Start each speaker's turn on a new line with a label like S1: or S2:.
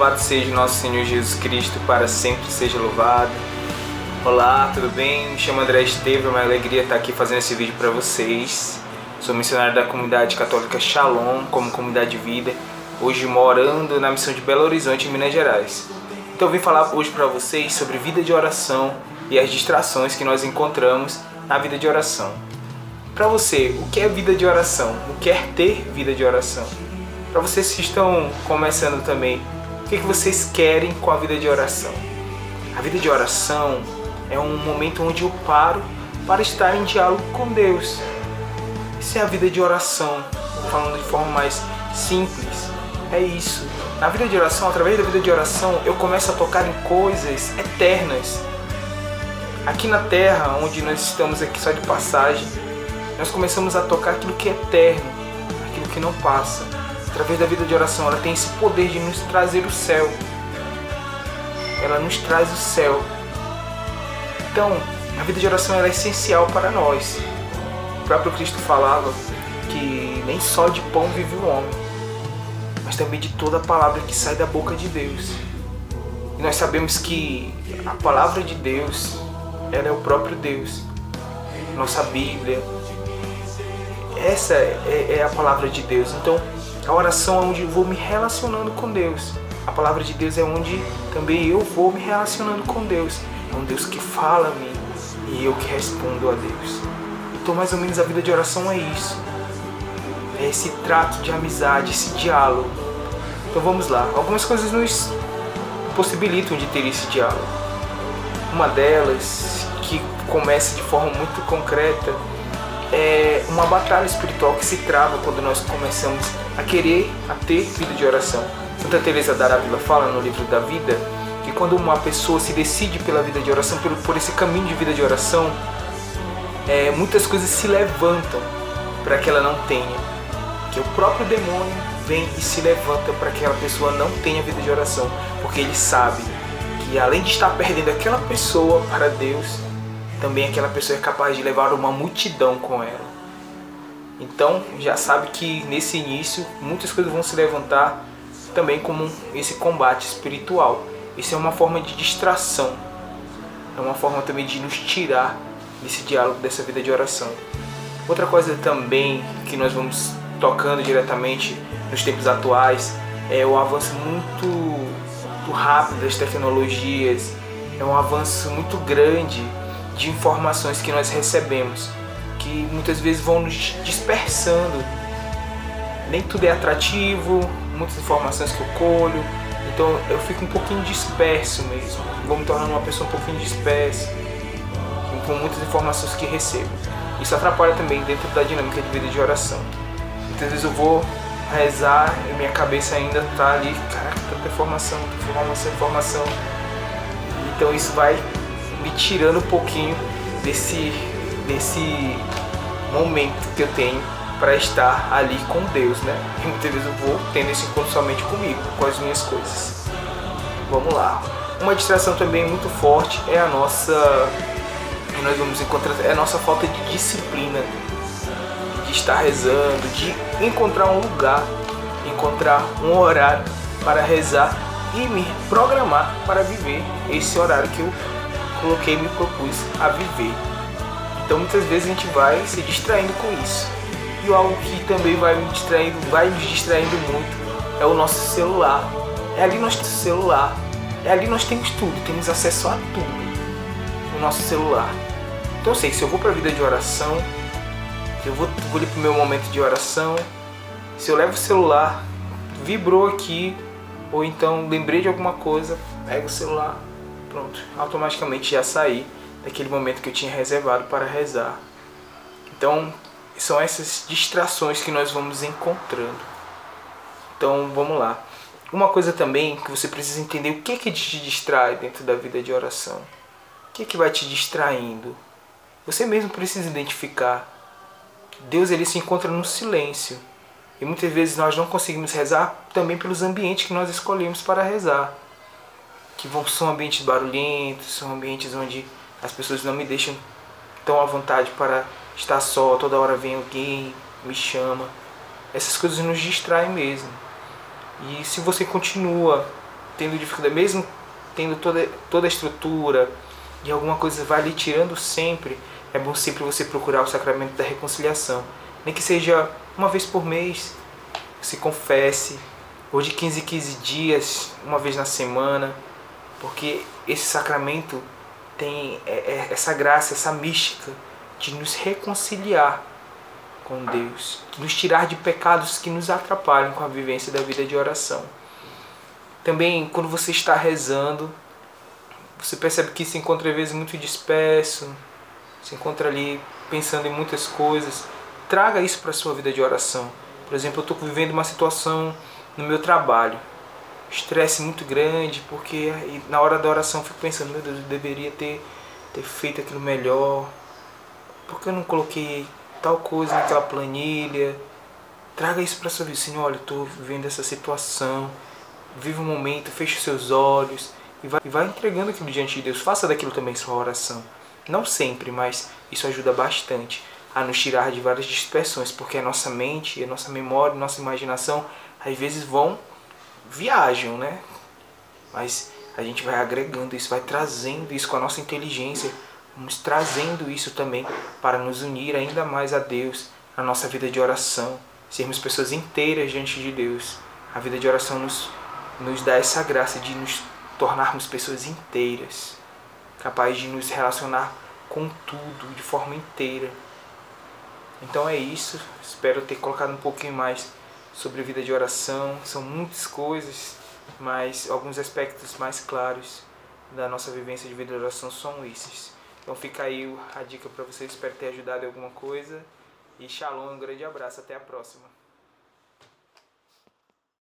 S1: Louvado seja nosso Senhor Jesus Cristo, para sempre seja louvado. Olá, tudo bem? Me chamo André Estevam, é uma alegria estar aqui fazendo esse vídeo para vocês. Sou missionário da comunidade católica Shalom, como comunidade de vida, hoje morando na missão de Belo Horizonte, em Minas Gerais. Então vim falar hoje para vocês sobre vida de oração e as distrações que nós encontramos na vida de oração. Para você, o que é vida de oração? O que é ter vida de oração? Para vocês que estão começando também, que, que vocês querem com a vida de oração? A vida de oração é um momento onde eu paro para estar em diálogo com Deus. Isso é a vida de oração, falando de forma mais simples. É isso. Na vida de oração, através da vida de oração, eu começo a tocar em coisas eternas. Aqui na terra, onde nós estamos aqui só de passagem, nós começamos a tocar aquilo que é eterno, aquilo que não passa. Através da vida de oração, ela tem esse poder de nos trazer o céu. Ela nos traz o céu. Então, a vida de oração é essencial para nós. O próprio Cristo falava que nem só de pão vive o homem, mas também de toda a palavra que sai da boca de Deus. E nós sabemos que a palavra de Deus, ela é o próprio Deus. Nossa Bíblia, essa é, é a palavra de Deus. Então, a oração é onde eu vou me relacionando com Deus. A palavra de Deus é onde também eu vou me relacionando com Deus. É um Deus que fala a mim e eu que respondo a Deus. Então, mais ou menos, a vida de oração é isso. É esse trato de amizade, esse diálogo. Então, vamos lá. Algumas coisas nos possibilitam de ter esse diálogo. Uma delas, que começa de forma muito concreta, é uma batalha espiritual que se trava quando nós começamos a querer a ter vida de oração. Santa Teresa d'Ávila fala no livro da vida que quando uma pessoa se decide pela vida de oração, por, por esse caminho de vida de oração, é, muitas coisas se levantam para que ela não tenha. Que o próprio demônio vem e se levanta para que aquela pessoa não tenha vida de oração, porque ele sabe que além de estar perdendo aquela pessoa para Deus, também aquela pessoa é capaz de levar uma multidão com ela. Então já sabe que nesse início muitas coisas vão se levantar também como esse combate espiritual. Isso é uma forma de distração, é uma forma também de nos tirar desse diálogo, dessa vida de oração. Outra coisa também que nós vamos tocando diretamente nos tempos atuais é o avanço muito, muito rápido das tecnologias, é um avanço muito grande de informações que nós recebemos, que muitas vezes vão nos dispersando. Nem tudo é atrativo, muitas informações que eu colho, então eu fico um pouquinho disperso mesmo, vou me tornando uma pessoa um pouquinho dispersa, com muitas informações que recebo. Isso atrapalha também dentro da dinâmica de vida de oração. Muitas vezes eu vou rezar e minha cabeça ainda está ali, caraca, tanta informação, tanta informação, informação. Então isso vai me tirando um pouquinho desse, desse momento que eu tenho para estar ali com Deus, né? E muitas vezes eu vou tendo esse encontro somente comigo, com as minhas coisas. Vamos lá. Uma distração também muito forte é a nossa nós vamos encontrar é a nossa falta de disciplina, de estar rezando, de encontrar um lugar, encontrar um horário para rezar e me programar para viver esse horário que eu coloquei me propus a viver. Então muitas vezes a gente vai se distraindo com isso. E algo que também vai me distraindo, vai nos distraindo muito é o nosso celular. É ali nosso celular. É ali nós temos tudo, temos acesso a tudo no nosso celular. Então eu sei, se eu vou para a vida de oração, se eu vou, vou ali para o meu momento de oração, se eu levo o celular, vibrou aqui, ou então lembrei de alguma coisa, pego o celular, pronto, automaticamente já saí daquele momento que eu tinha reservado para rezar. Então, são essas distrações que nós vamos encontrando. Então, vamos lá. Uma coisa também que você precisa entender o que que te distrai dentro da vida de oração. O que que vai te distraindo? Você mesmo precisa identificar. Deus ele se encontra no silêncio. E muitas vezes nós não conseguimos rezar também pelos ambientes que nós escolhemos para rezar que vão, são ambientes barulhentos, são ambientes onde as pessoas não me deixam tão à vontade para estar só, toda hora vem alguém, me chama. Essas coisas nos distraem mesmo. E se você continua tendo dificuldade, mesmo tendo toda, toda a estrutura e alguma coisa vai lhe tirando sempre, é bom sempre você procurar o sacramento da reconciliação. Nem que seja uma vez por mês, se confesse, ou de 15 em 15 dias, uma vez na semana, porque esse sacramento tem é, é, essa graça, essa mística de nos reconciliar com Deus, de nos tirar de pecados que nos atrapalham com a vivência da vida de oração. Também, quando você está rezando, você percebe que se encontra às vezes muito disperso, se encontra ali pensando em muitas coisas. Traga isso para a sua vida de oração. Por exemplo, eu estou vivendo uma situação no meu trabalho, estresse muito grande, porque na hora da oração eu fico pensando, meu Deus, eu deveria ter, ter feito aquilo melhor, por que eu não coloquei tal coisa naquela planilha? Traga isso para sua vida, Senhor, olha, eu estou vivendo essa situação, vive o um momento, feche os seus olhos e vai, e vai entregando aquilo diante de Deus. Faça daquilo também sua oração. Não sempre, mas isso ajuda bastante a nos tirar de várias dispersões, porque a nossa mente, a nossa memória, a nossa imaginação às vezes vão viajam, né? Mas a gente vai agregando isso, vai trazendo isso com a nossa inteligência, vamos trazendo isso também para nos unir ainda mais a Deus, a nossa vida de oração, sermos pessoas inteiras diante de Deus. A vida de oração nos, nos dá essa graça de nos tornarmos pessoas inteiras, capazes de nos relacionar com tudo de forma inteira. Então é isso, espero ter colocado um pouquinho mais sobre vida de oração. São muitas coisas, mas alguns aspectos mais claros da nossa vivência de vida de oração são esses. Então fica aí a dica para vocês, espero ter ajudado em alguma coisa. E shalom, um grande abraço, até a próxima.